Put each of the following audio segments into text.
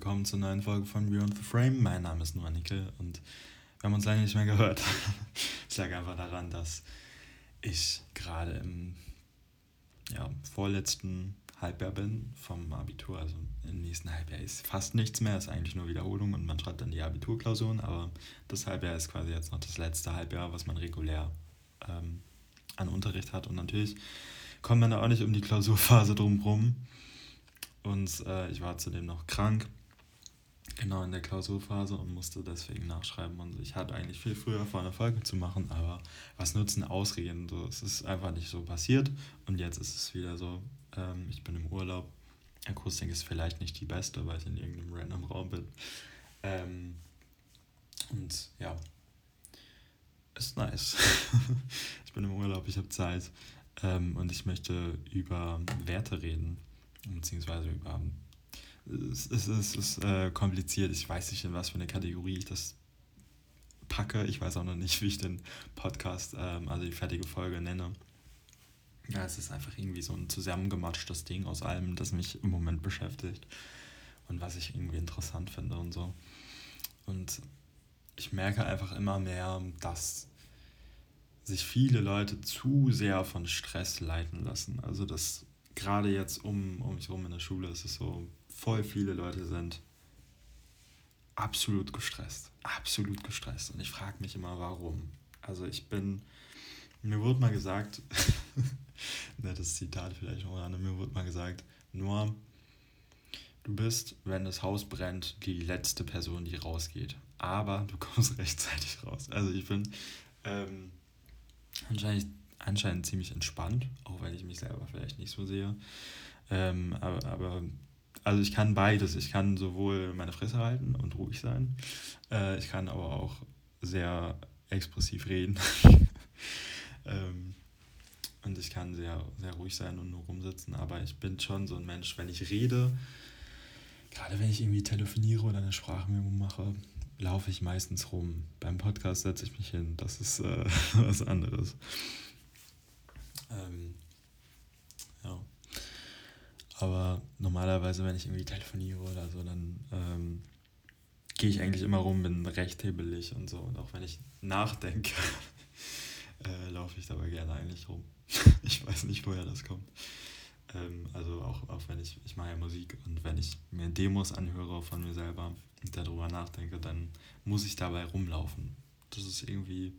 willkommen zur neuen Folge von Beyond the Frame. Mein Name ist Noah Nickel und wir haben uns lange nicht mehr gehört. Es lag einfach daran, dass ich gerade im ja, vorletzten Halbjahr bin vom Abitur. Also im nächsten Halbjahr ist fast nichts mehr, ist eigentlich nur Wiederholung und man schreibt dann die Abiturklausuren. Aber das Halbjahr ist quasi jetzt noch das letzte Halbjahr, was man regulär ähm, an Unterricht hat. Und natürlich kommt man da auch nicht um die Klausurphase drumherum. Und äh, ich war zudem noch krank, genau in der Klausurphase und musste deswegen nachschreiben. Und ich hatte eigentlich viel früher vor, eine Folge zu machen, aber was nutzen Ausreden? So, es ist einfach nicht so passiert und jetzt ist es wieder so. Ähm, ich bin im Urlaub. Akustik ist vielleicht nicht die beste, weil ich in irgendeinem random Raum bin. Ähm, und ja, ist nice. ich bin im Urlaub, ich habe Zeit ähm, und ich möchte über Werte reden beziehungsweise über. Es, es, es ist äh, kompliziert. Ich weiß nicht, in was für eine Kategorie ich das packe. Ich weiß auch noch nicht, wie ich den Podcast, ähm, also die fertige Folge nenne. Ja, es ist einfach irgendwie so ein zusammengematschtes Ding aus allem, das mich im Moment beschäftigt und was ich irgendwie interessant finde und so. Und ich merke einfach immer mehr, dass sich viele Leute zu sehr von Stress leiten lassen. Also dass gerade jetzt um, um mich herum in der Schule ist es so, voll viele Leute sind absolut gestresst. Absolut gestresst. Und ich frage mich immer, warum. Also ich bin, mir wurde mal gesagt, nettes Zitat vielleicht auch, mir wurde mal gesagt, nur du bist, wenn das Haus brennt, die letzte Person, die rausgeht. Aber du kommst rechtzeitig raus. Also ich bin ähm, anscheinend anscheinend ziemlich entspannt, auch wenn ich mich selber vielleicht nicht so sehe. Ähm, aber, aber, also ich kann beides. Ich kann sowohl meine Fresse halten und ruhig sein. Äh, ich kann aber auch sehr expressiv reden. ähm, und ich kann sehr, sehr ruhig sein und nur rumsitzen. Aber ich bin schon so ein Mensch, wenn ich rede, gerade wenn ich irgendwie telefoniere oder eine Sprachmemo mache, laufe ich meistens rum. Beim Podcast setze ich mich hin. Das ist äh, was anderes. Ähm, ja. Aber normalerweise, wenn ich irgendwie telefoniere oder so, dann ähm, gehe ich eigentlich immer rum, bin recht hibbelig und so. Und auch wenn ich nachdenke, äh, laufe ich dabei gerne eigentlich rum. ich weiß nicht, woher das kommt. Ähm, also auch, auch wenn ich, ich mache ja Musik und wenn ich mir Demos anhöre von mir selber und darüber nachdenke, dann muss ich dabei rumlaufen. Das ist irgendwie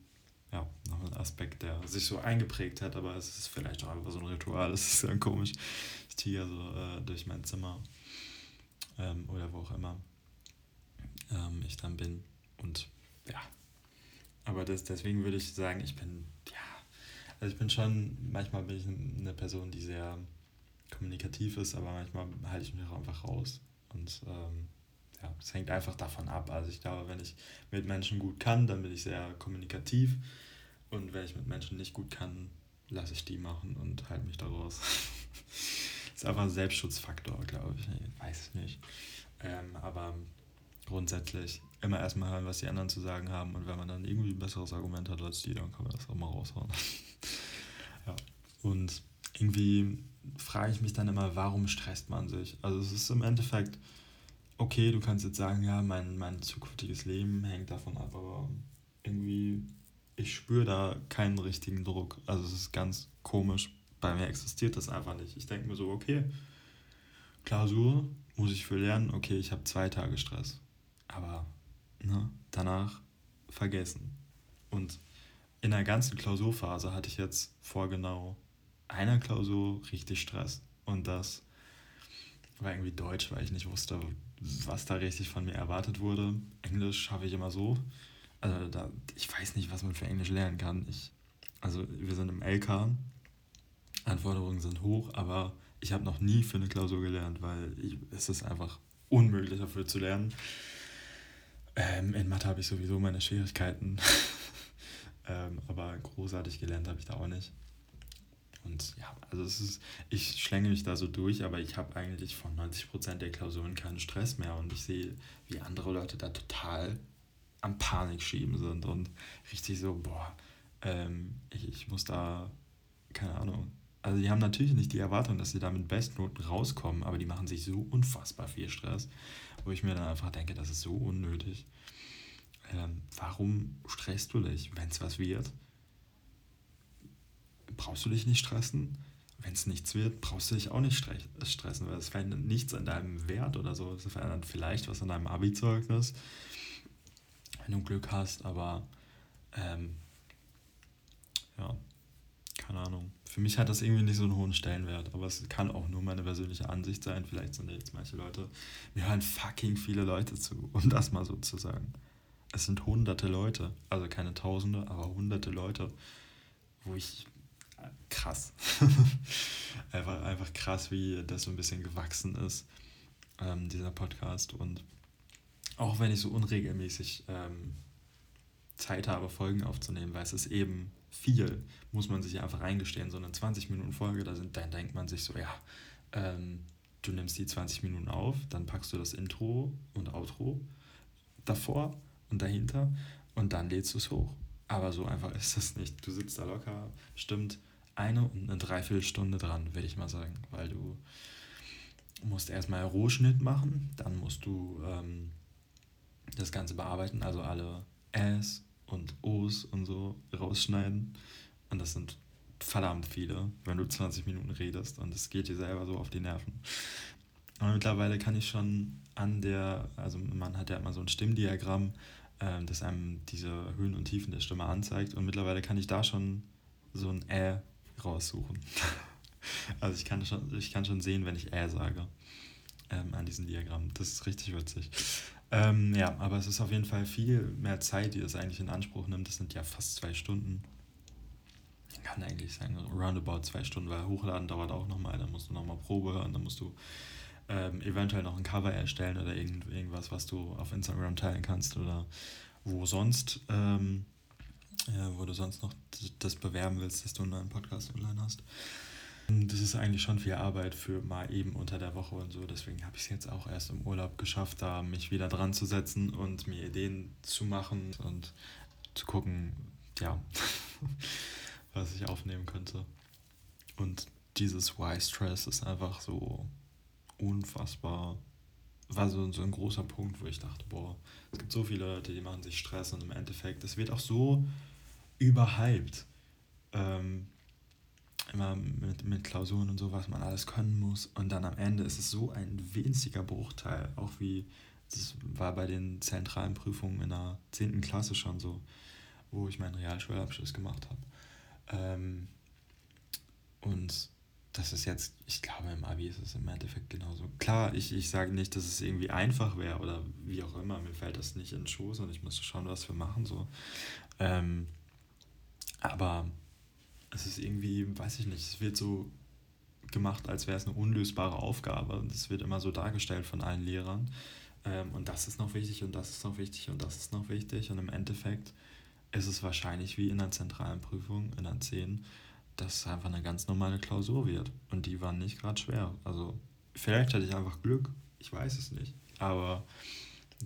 ja, noch ein Aspekt, der sich so eingeprägt hat, aber es ist vielleicht auch einfach so ein Ritual, es ist ja komisch. Ich ziehe so äh, durch mein Zimmer ähm, oder wo auch immer ähm, ich dann bin und ja. Aber das, deswegen würde ich sagen, ich bin, ja, also ich bin schon, manchmal bin ich eine Person, die sehr kommunikativ ist, aber manchmal halte ich mich auch einfach raus und ähm, ja, es hängt einfach davon ab. Also ich glaube, wenn ich mit Menschen gut kann, dann bin ich sehr kommunikativ. Und wenn ich mit Menschen nicht gut kann, lasse ich die machen und halte mich da raus. ist einfach ein Selbstschutzfaktor, glaube ich. ich weiß es nicht. Ähm, aber grundsätzlich immer erstmal hören, was die anderen zu sagen haben. Und wenn man dann irgendwie ein besseres Argument hat als die, dann kann man das auch mal raushauen. ja. Und irgendwie frage ich mich dann immer, warum stresst man sich? Also es ist im Endeffekt okay, du kannst jetzt sagen, ja, mein, mein zukünftiges Leben hängt davon ab, aber irgendwie, ich spüre da keinen richtigen Druck. Also es ist ganz komisch. Bei mir existiert das einfach nicht. Ich denke mir so, okay, Klausur muss ich für lernen, okay, ich habe zwei Tage Stress. Aber ne, danach vergessen. Und in der ganzen Klausurphase hatte ich jetzt vor genau einer Klausur richtig Stress. Und das war irgendwie Deutsch, weil ich nicht wusste, was da richtig von mir erwartet wurde. Englisch schaffe ich immer so. Also da, ich weiß nicht, was man für Englisch lernen kann. Ich, also wir sind im LK, Anforderungen sind hoch, aber ich habe noch nie für eine Klausur gelernt, weil ich, es ist einfach unmöglich dafür zu lernen. Ähm, in Mathe habe ich sowieso meine Schwierigkeiten, ähm, aber großartig gelernt habe ich da auch nicht. Und ja, also es ist, ich schlänge mich da so durch, aber ich habe eigentlich von 90% der Klausuren keinen Stress mehr und ich sehe, wie andere Leute da total am Panik schieben sind und richtig so, boah, ähm, ich, ich muss da, keine Ahnung, Also die haben natürlich nicht die Erwartung, dass sie da mit Bestnoten rauskommen, aber die machen sich so unfassbar viel Stress, wo ich mir dann einfach denke, das ist so unnötig. Ähm, warum stresst du dich, wenn es was wird? Brauchst du dich nicht stressen? Wenn es nichts wird, brauchst du dich auch nicht stressen, weil es verändert nichts an deinem Wert oder so. Es verändert vielleicht was an deinem Abi-Zeugnis, wenn du Glück hast, aber ähm, ja, keine Ahnung. Für mich hat das irgendwie nicht so einen hohen Stellenwert, aber es kann auch nur meine persönliche Ansicht sein. Vielleicht sind jetzt manche Leute, mir hören fucking viele Leute zu, um das mal so zu sagen. Es sind hunderte Leute, also keine Tausende, aber hunderte Leute, wo ich krass. einfach, einfach krass, wie das so ein bisschen gewachsen ist, ähm, dieser Podcast. Und auch wenn ich so unregelmäßig ähm, Zeit habe, Folgen aufzunehmen, weil es ist eben viel, muss man sich einfach eingestehen. So eine 20-Minuten-Folge, da sind, dann denkt man sich so, ja, ähm, du nimmst die 20 Minuten auf, dann packst du das Intro und Outro davor und dahinter und dann lädst du es hoch. Aber so einfach ist das nicht. Du sitzt da locker, stimmt, eine und eine Dreiviertelstunde dran, würde ich mal sagen, weil du musst erstmal Rohschnitt machen, dann musst du ähm, das Ganze bearbeiten, also alle Äs und O's und so rausschneiden. Und das sind verdammt viele, wenn du 20 Minuten redest und es geht dir selber so auf die Nerven. Aber mittlerweile kann ich schon an der, also man hat ja immer so ein Stimmdiagramm, äh, das einem diese Höhen und Tiefen der Stimme anzeigt und mittlerweile kann ich da schon so ein Ä raussuchen. also ich kann schon, ich kann schon sehen, wenn ich Ä sage ähm, an diesem Diagramm. Das ist richtig witzig. Ähm, ja, aber es ist auf jeden Fall viel mehr Zeit, die das eigentlich in Anspruch nimmt. Das sind ja fast zwei Stunden. Ich kann eigentlich sagen, roundabout zwei Stunden, weil Hochladen dauert auch nochmal. Dann musst du nochmal Probe hören, dann musst du ähm, eventuell noch ein Cover erstellen oder irgend, irgendwas, was du auf Instagram teilen kannst oder wo sonst, ähm, äh, wo du sonst noch das bewerben willst, dass du einen neuen Podcast online hast. Das ist eigentlich schon viel Arbeit für mal eben unter der Woche und so. Deswegen habe ich es jetzt auch erst im Urlaub geschafft, da mich wieder dran zu setzen und mir Ideen zu machen und zu gucken, ja, was ich aufnehmen könnte. Und dieses Why-Stress ist einfach so unfassbar, war so, so ein großer Punkt, wo ich dachte, boah, es gibt so viele Leute, die machen sich Stress und im Endeffekt, es wird auch so überhyped. Ähm, immer mit, mit Klausuren und so, was man alles können muss. Und dann am Ende ist es so ein winziger Bruchteil, auch wie das war bei den zentralen Prüfungen in der 10. Klasse schon so, wo ich meinen Realschulabschluss gemacht habe. Ähm, und das ist jetzt, ich glaube, im Abi ist es im Endeffekt genauso. Klar, ich, ich sage nicht, dass es irgendwie einfach wäre oder wie auch immer, mir fällt das nicht in den Schoß und ich müsste schauen, was wir machen. So. Ähm, aber es ist irgendwie, weiß ich nicht, es wird so gemacht, als wäre es eine unlösbare Aufgabe. Und es wird immer so dargestellt von allen Lehrern. Ähm, und das ist noch wichtig und das ist noch wichtig und das ist noch wichtig. Und im Endeffekt ist es wahrscheinlich wie in der zentralen Prüfung, in der 10, dass es einfach eine ganz normale Klausur wird. Und die waren nicht gerade schwer. Also vielleicht hatte ich einfach Glück, ich weiß es nicht. Aber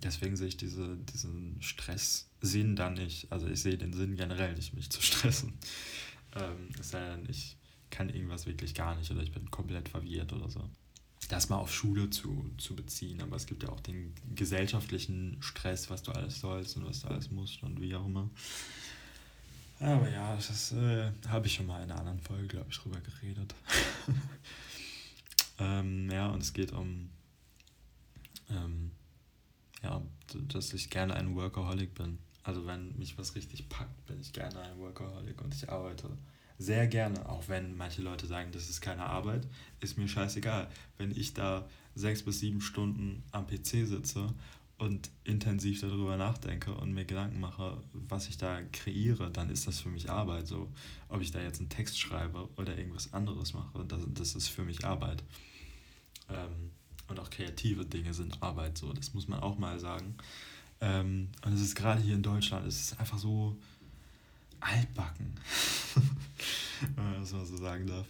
deswegen sehe ich diese, diesen Stresssinn da nicht. Also ich sehe den Sinn generell nicht, mich zu stressen. Ähm, es sei denn, ich kann irgendwas wirklich gar nicht oder ich bin komplett verwirrt oder so. Das mal auf Schule zu, zu beziehen, aber es gibt ja auch den gesellschaftlichen Stress, was du alles sollst und was du alles musst und wie auch immer. Aber ja, das äh, habe ich schon mal in einer anderen Folge, glaube ich, drüber geredet. ähm, ja, und es geht um, ähm, ja, dass ich gerne ein Workaholic bin. Also wenn mich was richtig packt, bin ich gerne ein Workaholic und ich arbeite sehr gerne, auch wenn manche Leute sagen, das ist keine Arbeit, ist mir scheißegal. Wenn ich da sechs bis sieben Stunden am PC sitze und intensiv darüber nachdenke und mir Gedanken mache, was ich da kreiere, dann ist das für mich Arbeit. So, ob ich da jetzt einen Text schreibe oder irgendwas anderes mache, das, das ist für mich Arbeit. Ähm, und auch kreative Dinge sind Arbeit, so, das muss man auch mal sagen. Ähm, und es ist gerade hier in Deutschland, es ist einfach so altbacken, wenn man das mal so sagen darf.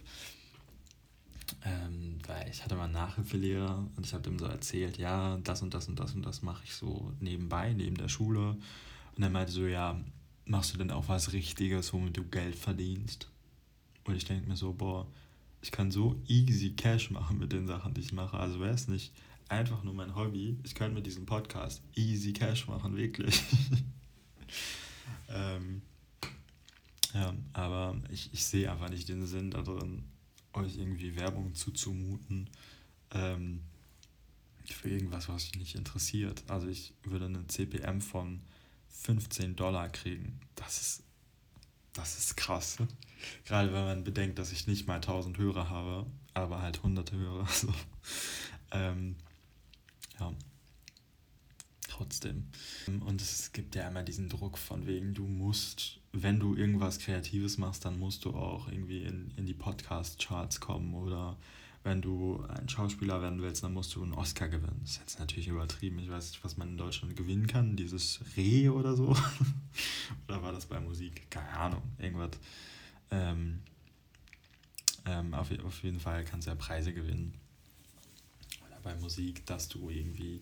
Ähm, weil ich hatte mal einen Nachhilfelehrer und ich habe ihm so erzählt, ja, das und das und das und das mache ich so nebenbei, neben der Schule. Und er meinte so, ja, machst du denn auch was Richtiges, womit du Geld verdienst? Und ich denke mir so, boah, ich kann so easy Cash machen mit den Sachen, die ich mache. Also wäre es nicht einfach nur mein Hobby, ich könnte mit diesem Podcast easy Cash machen, wirklich. ähm, ja, aber ich, ich sehe einfach nicht den Sinn darin, euch irgendwie Werbung zuzumuten ähm, für irgendwas, was euch nicht interessiert. Also ich würde einen CPM von 15 Dollar kriegen. Das ist, das ist krass. Gerade wenn man bedenkt, dass ich nicht mal 1000 Hörer habe, aber halt hunderte Hörer. So. Ähm, ja. Trotzdem. Und es gibt ja immer diesen Druck von wegen, du musst, wenn du irgendwas Kreatives machst, dann musst du auch irgendwie in, in die Podcast-Charts kommen oder wenn du ein Schauspieler werden willst, dann musst du einen Oscar gewinnen. Das ist jetzt natürlich übertrieben. Ich weiß nicht, was man in Deutschland gewinnen kann. Dieses Reh oder so. oder war das bei Musik? Keine Ahnung. Irgendwas. Ähm, ähm, auf, auf jeden Fall kannst du ja Preise gewinnen. Oder bei Musik, dass du irgendwie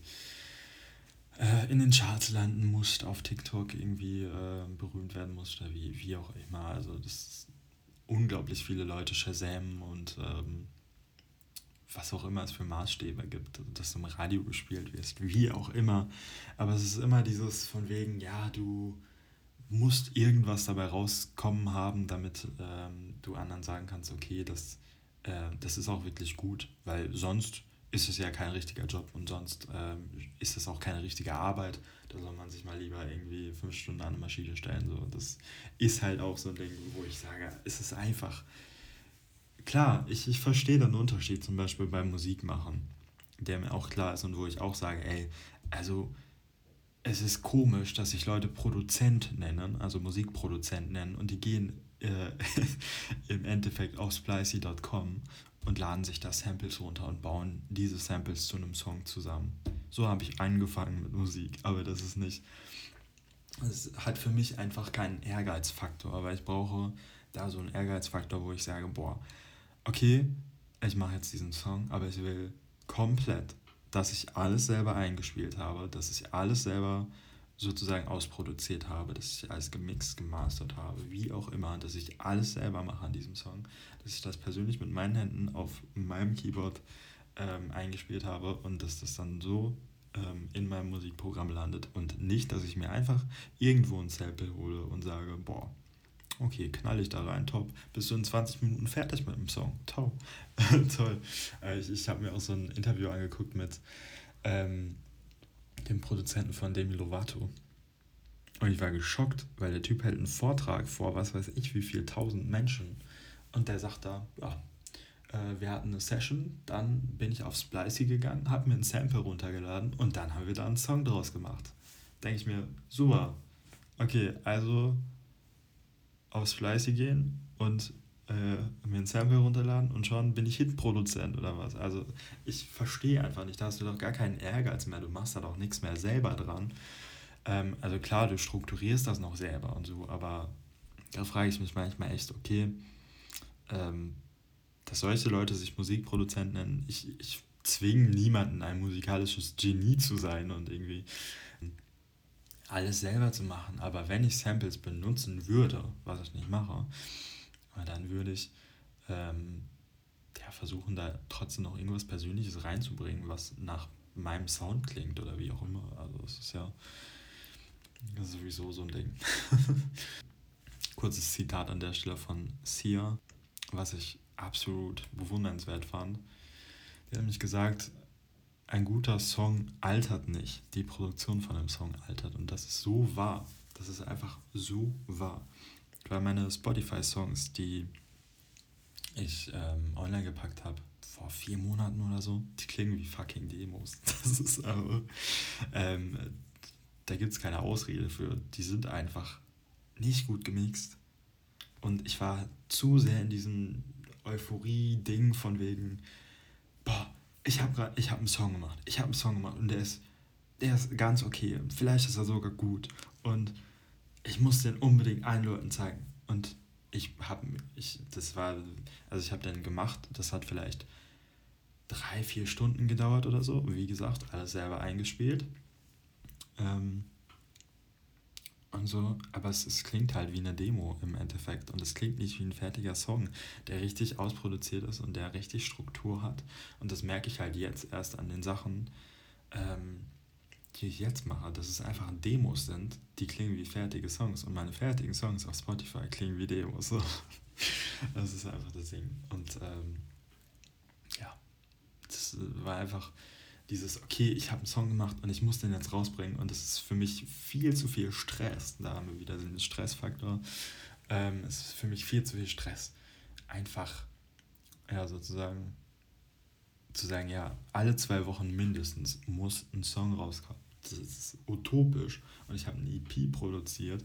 äh, in den Charts landen musst, auf TikTok irgendwie äh, berühmt werden musst oder wie, wie auch immer. Also das unglaublich viele Leute Shazam und ähm, was auch immer es für Maßstäbe gibt, dass du im Radio gespielt wirst, wie auch immer. Aber es ist immer dieses von wegen, ja, du musst irgendwas dabei rauskommen haben, damit ähm, du anderen sagen kannst, okay, das, äh, das ist auch wirklich gut, weil sonst ist es ja kein richtiger Job und sonst ähm, ist es auch keine richtige Arbeit. Da soll man sich mal lieber irgendwie fünf Stunden an eine Maschine stellen. So. Das ist halt auch so ein Ding, wo ich sage, es ist einfach klar, ich, ich verstehe den Unterschied zum Beispiel beim Musikmachen, der mir auch klar ist und wo ich auch sage, ey, also es ist komisch, dass sich Leute Produzent nennen, also Musikproduzent nennen und die gehen äh, im Endeffekt auf splicey.com und laden sich da Samples runter und bauen diese Samples zu einem Song zusammen. So habe ich angefangen mit Musik, aber das ist nicht, es hat für mich einfach keinen Ehrgeizfaktor, weil ich brauche da so einen Ehrgeizfaktor, wo ich sage, boah, okay, ich mache jetzt diesen Song, aber ich will komplett, dass ich alles selber eingespielt habe, dass ich alles selber sozusagen ausproduziert habe, dass ich alles gemixt, gemastert habe, wie auch immer, dass ich alles selber mache an diesem Song, dass ich das persönlich mit meinen Händen auf meinem Keyboard ähm, eingespielt habe und dass das dann so ähm, in meinem Musikprogramm landet und nicht, dass ich mir einfach irgendwo ein Sample hole und sage, boah, Okay, knall ich da rein, top. Bist du in 20 Minuten fertig mit dem Song? Toll. Toll. Äh, ich ich habe mir auch so ein Interview angeguckt mit ähm, dem Produzenten von Demi Lovato. Und ich war geschockt, weil der Typ hält einen Vortrag vor, was weiß ich, wie viel tausend Menschen. Und der sagt da, ja, äh, wir hatten eine Session, dann bin ich auf Splicey gegangen, habe mir ein Sample runtergeladen und dann haben wir da einen Song draus gemacht. Denke ich mir, super. Okay, also aufs Fleißi gehen und äh, mir ein Sample runterladen und schon bin ich Hitproduzent oder was. Also ich verstehe einfach nicht, da hast du doch gar keinen Ehrgeiz mehr, du machst da doch nichts mehr selber dran. Ähm, also klar, du strukturierst das noch selber und so, aber da frage ich mich manchmal echt, okay, ähm, dass solche Leute sich Musikproduzent nennen, ich, ich zwinge niemanden ein musikalisches Genie zu sein und irgendwie alles selber zu machen. Aber wenn ich Samples benutzen würde, was ich nicht mache, dann würde ich ähm, ja, versuchen, da trotzdem noch irgendwas Persönliches reinzubringen, was nach meinem Sound klingt oder wie auch immer. Also es ist ja ist sowieso so ein Ding. Kurzes Zitat an der Stelle von Sia, was ich absolut bewundernswert fand. Die hat nämlich gesagt, ein guter Song altert nicht. Die Produktion von einem Song altert. Und das ist so wahr. Das ist einfach so wahr. Weil meine Spotify-Songs, die ich ähm, online gepackt habe, vor vier Monaten oder so, die klingen wie fucking Demos. Das ist aber, ähm, da gibt es keine Ausrede für. Die sind einfach nicht gut gemixt. Und ich war zu sehr in diesem Euphorie-Ding von wegen, boah, ich habe ich habe einen Song gemacht. Ich habe einen Song gemacht und der ist, der ist ganz okay. Vielleicht ist er sogar gut. Und ich muss den unbedingt allen Leuten zeigen. Und ich habe, ich, das war, also ich habe den gemacht. Das hat vielleicht drei, vier Stunden gedauert oder so. Wie gesagt, alles selber eingespielt. Ähm, und so, aber es, es klingt halt wie eine Demo im Endeffekt und es klingt nicht wie ein fertiger Song, der richtig ausproduziert ist und der richtig Struktur hat. Und das merke ich halt jetzt erst an den Sachen, ähm, die ich jetzt mache, dass es einfach Demos sind, die klingen wie fertige Songs und meine fertigen Songs auf Spotify klingen wie Demos. So. Das ist einfach das Ding. Und ähm, ja, das war einfach dieses, okay, ich habe einen Song gemacht und ich muss den jetzt rausbringen und das ist für mich viel zu viel Stress. Da haben wir wieder den Stressfaktor. Ähm, es ist für mich viel zu viel Stress. Einfach, ja, sozusagen zu sagen, ja, alle zwei Wochen mindestens muss ein Song rauskommen. Das ist utopisch. Und ich habe eine EP produziert,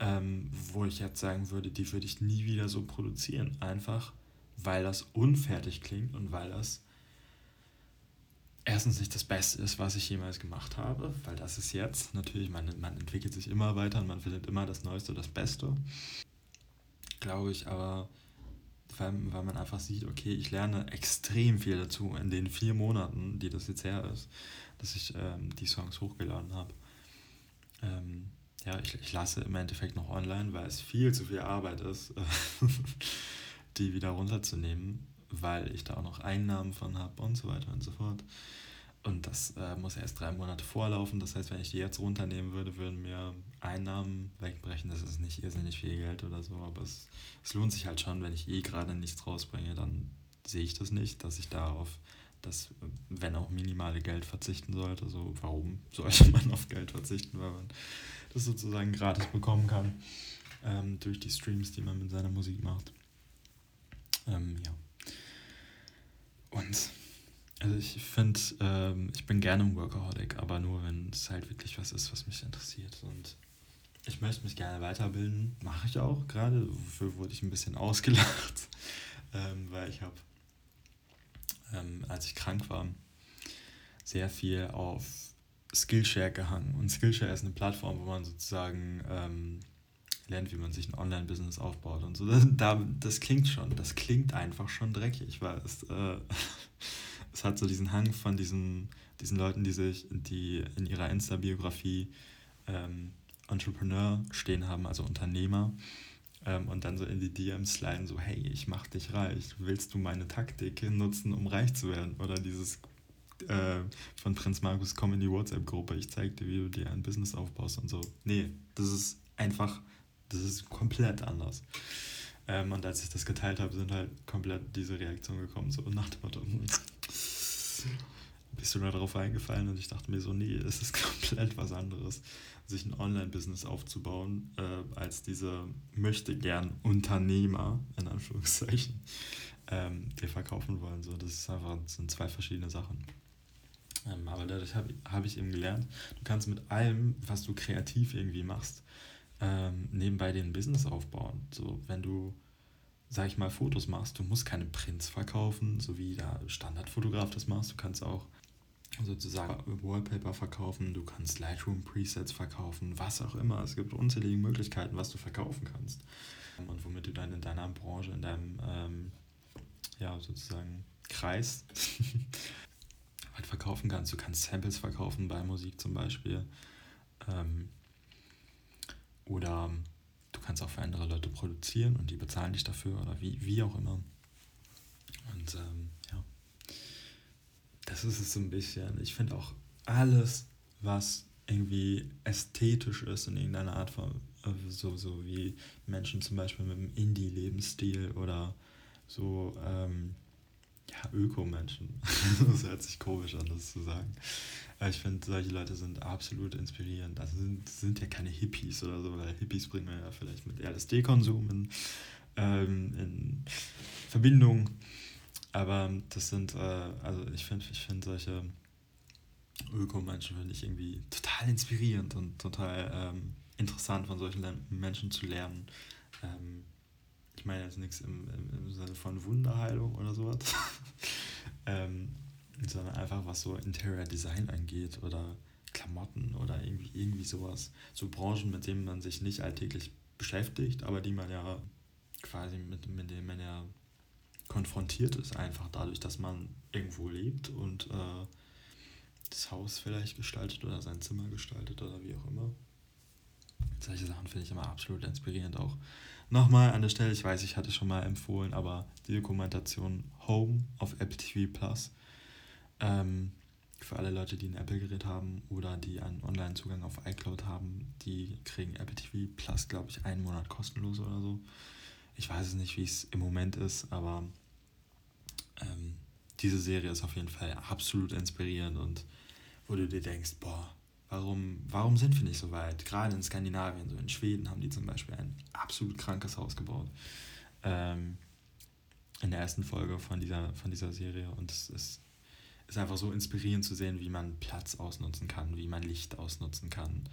ähm, wo ich jetzt sagen würde, die würde ich nie wieder so produzieren. Einfach, weil das unfertig klingt und weil das erstens nicht das Beste ist, was ich jemals gemacht habe, weil das ist jetzt natürlich, man, man entwickelt sich immer weiter und man findet immer das Neueste, das Beste. Glaube ich, aber weil, weil man einfach sieht, okay, ich lerne extrem viel dazu in den vier Monaten, die das jetzt her ist, dass ich ähm, die Songs hochgeladen habe. Ähm, ja, ich, ich lasse im Endeffekt noch online, weil es viel zu viel Arbeit ist, die wieder runterzunehmen weil ich da auch noch Einnahmen von habe und so weiter und so fort. Und das äh, muss erst drei Monate vorlaufen. Das heißt, wenn ich die jetzt runternehmen würde, würden mir Einnahmen wegbrechen. Das ist nicht irrsinnig viel Geld oder so, aber es, es lohnt sich halt schon, wenn ich eh gerade nichts rausbringe, dann sehe ich das nicht, dass ich darauf das, wenn auch minimale Geld verzichten sollte. So, warum sollte man auf Geld verzichten, weil man das sozusagen gratis bekommen kann ähm, durch die Streams, die man mit seiner Musik macht. Ähm, ja. Und also ich finde, ähm, ich bin gerne ein Workaholic, aber nur wenn es halt wirklich was ist, was mich interessiert. Und ich möchte mich gerne weiterbilden, mache ich auch gerade. Dafür wurde ich ein bisschen ausgelacht, ähm, weil ich habe, ähm, als ich krank war, sehr viel auf Skillshare gehangen. Und Skillshare ist eine Plattform, wo man sozusagen ähm, lernt, wie man sich ein Online-Business aufbaut und so. Das, da, das klingt schon, das klingt einfach schon dreckig, weil es, äh, es hat so diesen Hang von diesen, diesen Leuten, die sich, die in ihrer Insta-Biografie ähm, Entrepreneur stehen haben, also Unternehmer, ähm, und dann so in die DMs sliden, so, hey, ich mach dich reich, willst du meine Taktik nutzen, um reich zu werden? Oder dieses äh, von Prinz Markus, komm in die WhatsApp-Gruppe, ich zeig dir, wie du dir ein Business aufbaust und so. Nee, das ist einfach das ist komplett anders. Ähm, und als ich das geteilt habe, sind halt komplett diese Reaktionen gekommen, so nach dem Motto, hm, bist du da drauf eingefallen? Und ich dachte mir so, nee, es ist komplett was anderes, sich ein Online-Business aufzubauen, äh, als diese möchte gern Unternehmer, in Anführungszeichen, ähm, die verkaufen wollen. So, das ist einfach, das sind zwei verschiedene Sachen. Ähm, aber dadurch habe hab ich eben gelernt, du kannst mit allem, was du kreativ irgendwie machst, ähm, nebenbei den Business aufbauen. So, wenn du, sag ich mal, Fotos machst, du musst keine Prints verkaufen, so wie der Standardfotograf das machst. Du kannst auch sozusagen Wallpaper verkaufen, du kannst Lightroom Presets verkaufen, was auch immer. Es gibt unzählige Möglichkeiten, was du verkaufen kannst. Und womit du dann in deiner Branche, in deinem, ähm, ja, sozusagen Kreis halt verkaufen kannst. Du kannst Samples verkaufen bei Musik zum Beispiel. Ähm, oder du kannst auch für andere Leute produzieren und die bezahlen dich dafür oder wie, wie auch immer. Und ähm, ja, das ist es so ein bisschen. Ich finde auch alles, was irgendwie ästhetisch ist in irgendeiner Art von, äh, so, so wie Menschen zum Beispiel mit einem Indie-Lebensstil oder so, ähm, ja, Öko-Menschen. das hört sich komisch an, das zu sagen. Aber ich finde, solche Leute sind absolut inspirierend. Das sind, sind ja keine Hippies oder so, weil Hippies bringen wir ja vielleicht mit LSD-Konsum in, ähm, in Verbindung. Aber das sind, äh, also ich finde ich find solche Öko-Menschen finde ich irgendwie total inspirierend und total ähm, interessant von solchen Menschen zu lernen. Ähm, ich meine jetzt nichts im, im, im Sinne von Wunderheilung oder sowas, ähm, sondern einfach was so Interior Design angeht oder Klamotten oder irgendwie, irgendwie sowas. So Branchen, mit denen man sich nicht alltäglich beschäftigt, aber die man ja quasi mit, mit denen man ja konfrontiert ist, einfach dadurch, dass man irgendwo lebt und äh, das Haus vielleicht gestaltet oder sein Zimmer gestaltet oder wie auch immer. Solche Sachen finde ich immer absolut inspirierend auch. Nochmal an der Stelle, ich weiß, ich hatte schon mal empfohlen, aber die Dokumentation Home auf Apple TV Plus, ähm, für alle Leute, die ein Apple-Gerät haben oder die einen Online-Zugang auf iCloud haben, die kriegen Apple TV Plus, glaube ich, einen Monat kostenlos oder so. Ich weiß es nicht, wie es im Moment ist, aber ähm, diese Serie ist auf jeden Fall absolut inspirierend und wo du dir denkst, boah, warum, warum sind wir nicht so weit? Gerade in Skandinavien, so in Schweden haben die zum Beispiel ein absolut krankes Haus gebaut. Ähm, in der ersten Folge von dieser, von dieser Serie und es ist, ist einfach so inspirierend zu sehen, wie man Platz ausnutzen kann, wie man Licht ausnutzen kann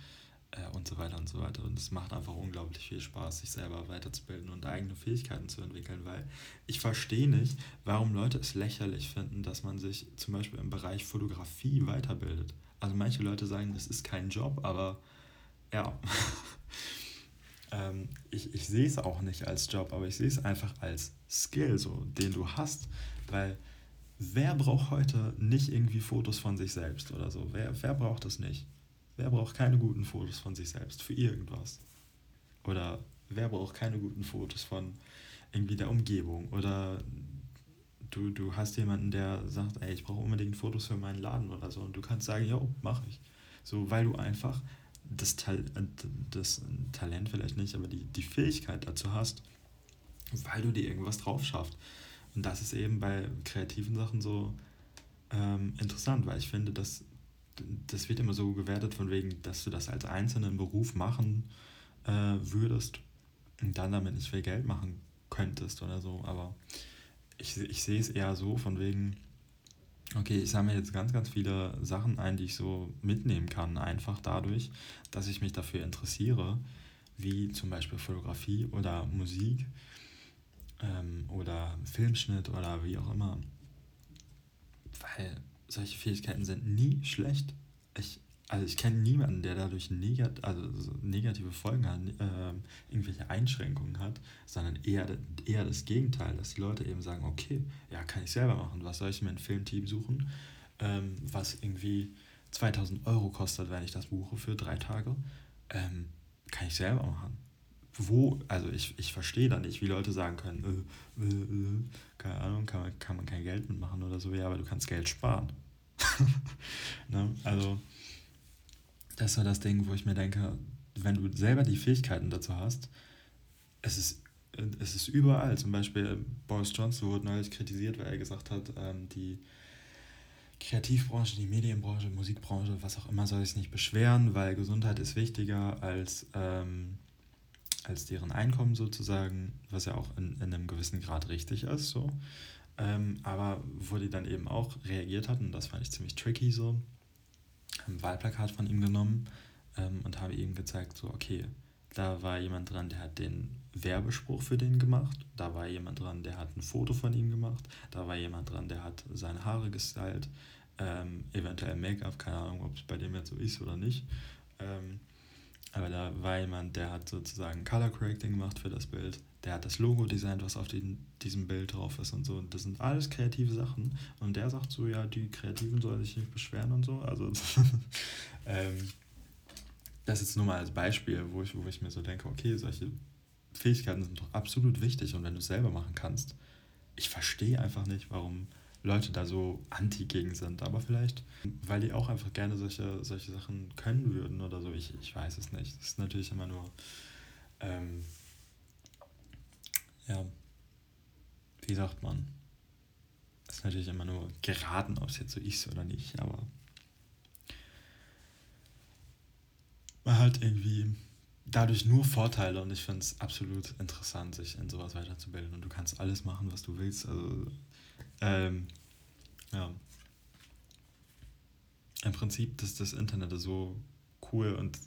äh, und so weiter und so weiter. Und es macht einfach unglaublich viel Spaß, sich selber weiterzubilden und eigene Fähigkeiten zu entwickeln, weil ich verstehe nicht, warum Leute es lächerlich finden, dass man sich zum Beispiel im Bereich Fotografie weiterbildet. Also manche Leute sagen, das ist kein Job, aber ja. ähm, ich, ich sehe es auch nicht als Job, aber ich sehe es einfach als Skill, so, den du hast, weil wer braucht heute nicht irgendwie Fotos von sich selbst oder so? Wer, wer braucht das nicht? Wer braucht keine guten Fotos von sich selbst für irgendwas? Oder wer braucht keine guten Fotos von irgendwie der Umgebung? Oder du, du hast jemanden, der sagt, ey, ich brauche unbedingt Fotos für meinen Laden oder so. Und du kannst sagen, jo, mach ich. So, weil du einfach das, Tal das Talent vielleicht nicht, aber die, die Fähigkeit dazu hast, weil du dir irgendwas drauf schaffst. Und das ist eben bei kreativen Sachen so ähm, interessant, weil ich finde, dass das wird immer so gewertet von wegen, dass du das als einzelnen Beruf machen äh, würdest und dann damit nicht viel Geld machen könntest oder so. Aber ich, ich sehe es eher so von wegen, okay, ich sammle jetzt ganz, ganz viele Sachen ein, die ich so mitnehmen kann, einfach dadurch, dass ich mich dafür interessiere, wie zum Beispiel Fotografie oder Musik ähm, oder Filmschnitt oder wie auch immer. Weil solche Fähigkeiten sind nie schlecht. Ich, also ich kenne niemanden, der dadurch negat also so negative Folgen hat, äh, irgendwelche Einschränkungen hat, sondern eher, eher das Gegenteil, dass die Leute eben sagen, okay, ja, kann ich selber machen. Was soll ich mir ein Filmteam suchen, ähm, was irgendwie 2000 Euro kostet, wenn ich das buche für drei Tage? Ähm, kann ich selber machen wo, also ich, ich verstehe da nicht, wie Leute sagen können, äh, äh, äh, keine Ahnung, kann man, kann man kein Geld mitmachen oder so, ja, aber du kannst Geld sparen. ne? Also, das so das Ding, wo ich mir denke, wenn du selber die Fähigkeiten dazu hast, es ist, es ist überall. Zum Beispiel Boris Johnson wurde neulich kritisiert, weil er gesagt hat, ähm, die Kreativbranche, die Medienbranche, Musikbranche, was auch immer, soll sich nicht beschweren, weil Gesundheit ist wichtiger als ähm, als deren Einkommen sozusagen, was ja auch in, in einem gewissen Grad richtig ist, so. Ähm, aber wo die dann eben auch reagiert hatten, das fand ich ziemlich tricky so, haben ein Wahlplakat von ihm genommen ähm, und habe ihm gezeigt, so, okay, da war jemand dran, der hat den Werbespruch für den gemacht, da war jemand dran, der hat ein Foto von ihm gemacht, da war jemand dran, der hat seine Haare gestylt, ähm, eventuell Make-up, keine Ahnung, ob es bei dem jetzt so ist oder nicht. Ähm, aber da war jemand, der hat sozusagen Color Correcting gemacht für das Bild. Der hat das Logo designt, was auf den, diesem Bild drauf ist und so. Und das sind alles kreative Sachen. Und der sagt so, ja, die Kreativen sollen sich nicht beschweren und so. Also ähm, das ist nur mal als Beispiel, wo ich, wo ich mir so denke, okay, solche Fähigkeiten sind doch absolut wichtig. Und wenn du es selber machen kannst, ich verstehe einfach nicht, warum Leute da so anti gegen sind. Aber vielleicht, weil die auch einfach gerne solche, solche Sachen können würden oder so. Ich, ich weiß es nicht. Das ist natürlich immer nur, ähm, ja, wie sagt man? Das ist natürlich immer nur geraten, ob es jetzt so ist oder nicht, aber man hat irgendwie dadurch nur Vorteile und ich finde es absolut interessant, sich in sowas weiterzubilden und du kannst alles machen, was du willst. Also ähm, ja. Im Prinzip ist das Internet so cool und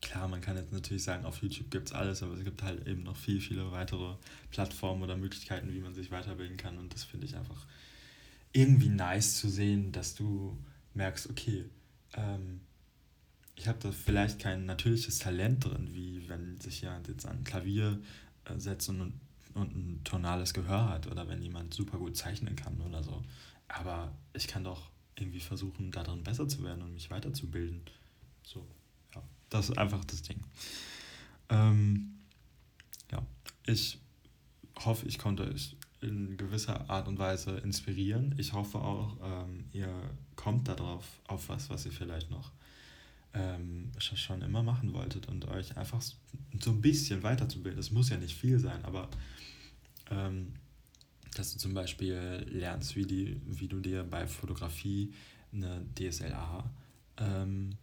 klar, man kann jetzt natürlich sagen, auf YouTube gibt es alles, aber es gibt halt eben noch viel, viele weitere Plattformen oder Möglichkeiten, wie man sich weiterbilden kann und das finde ich einfach irgendwie nice zu sehen, dass du merkst, okay, ähm, ich habe da vielleicht kein natürliches Talent drin, wie wenn sich jemand jetzt an Klavier äh, setzt und und ein tonales Gehör hat oder wenn jemand super gut zeichnen kann oder so. Aber ich kann doch irgendwie versuchen, darin besser zu werden und mich weiterzubilden. So, ja, das ist einfach das Ding. Ähm, ja, ich hoffe, ich konnte euch in gewisser Art und Weise inspirieren. Ich hoffe auch, ähm, ihr kommt darauf, auf was, was ihr vielleicht noch ähm, schon immer machen wolltet und euch einfach so ein bisschen weiterzubilden. Es muss ja nicht viel sein, aber ähm, dass du zum Beispiel lernst, wie, die, wie du dir bei Fotografie eine DSLR ähm,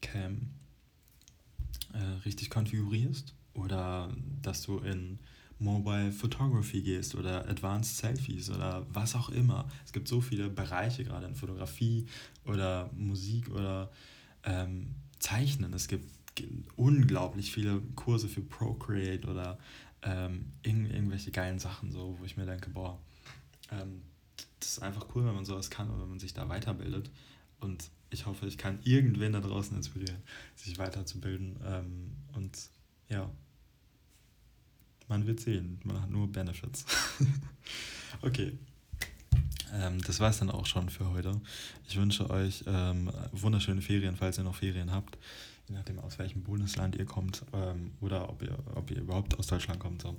Cam äh, richtig konfigurierst oder dass du in Mobile Photography gehst oder Advanced Selfies oder was auch immer. Es gibt so viele Bereiche gerade in Fotografie oder Musik oder ähm, Zeichnen. Es gibt unglaublich viele Kurse für Procreate oder ähm, irgend, irgendwelche geilen Sachen, so, wo ich mir denke, boah, ähm, das ist einfach cool, wenn man sowas kann und wenn man sich da weiterbildet. Und ich hoffe, ich kann irgendwen da draußen inspirieren, sich weiterzubilden. Ähm, und ja, man wird sehen, man hat nur Benefits. okay. Ähm, das war es dann auch schon für heute. Ich wünsche euch ähm, wunderschöne Ferien, falls ihr noch Ferien habt. Je nachdem, aus welchem Bundesland ihr kommt ähm, oder ob ihr, ob ihr überhaupt aus Deutschland kommt. So.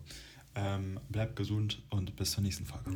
Ähm, bleibt gesund und bis zur nächsten Folge.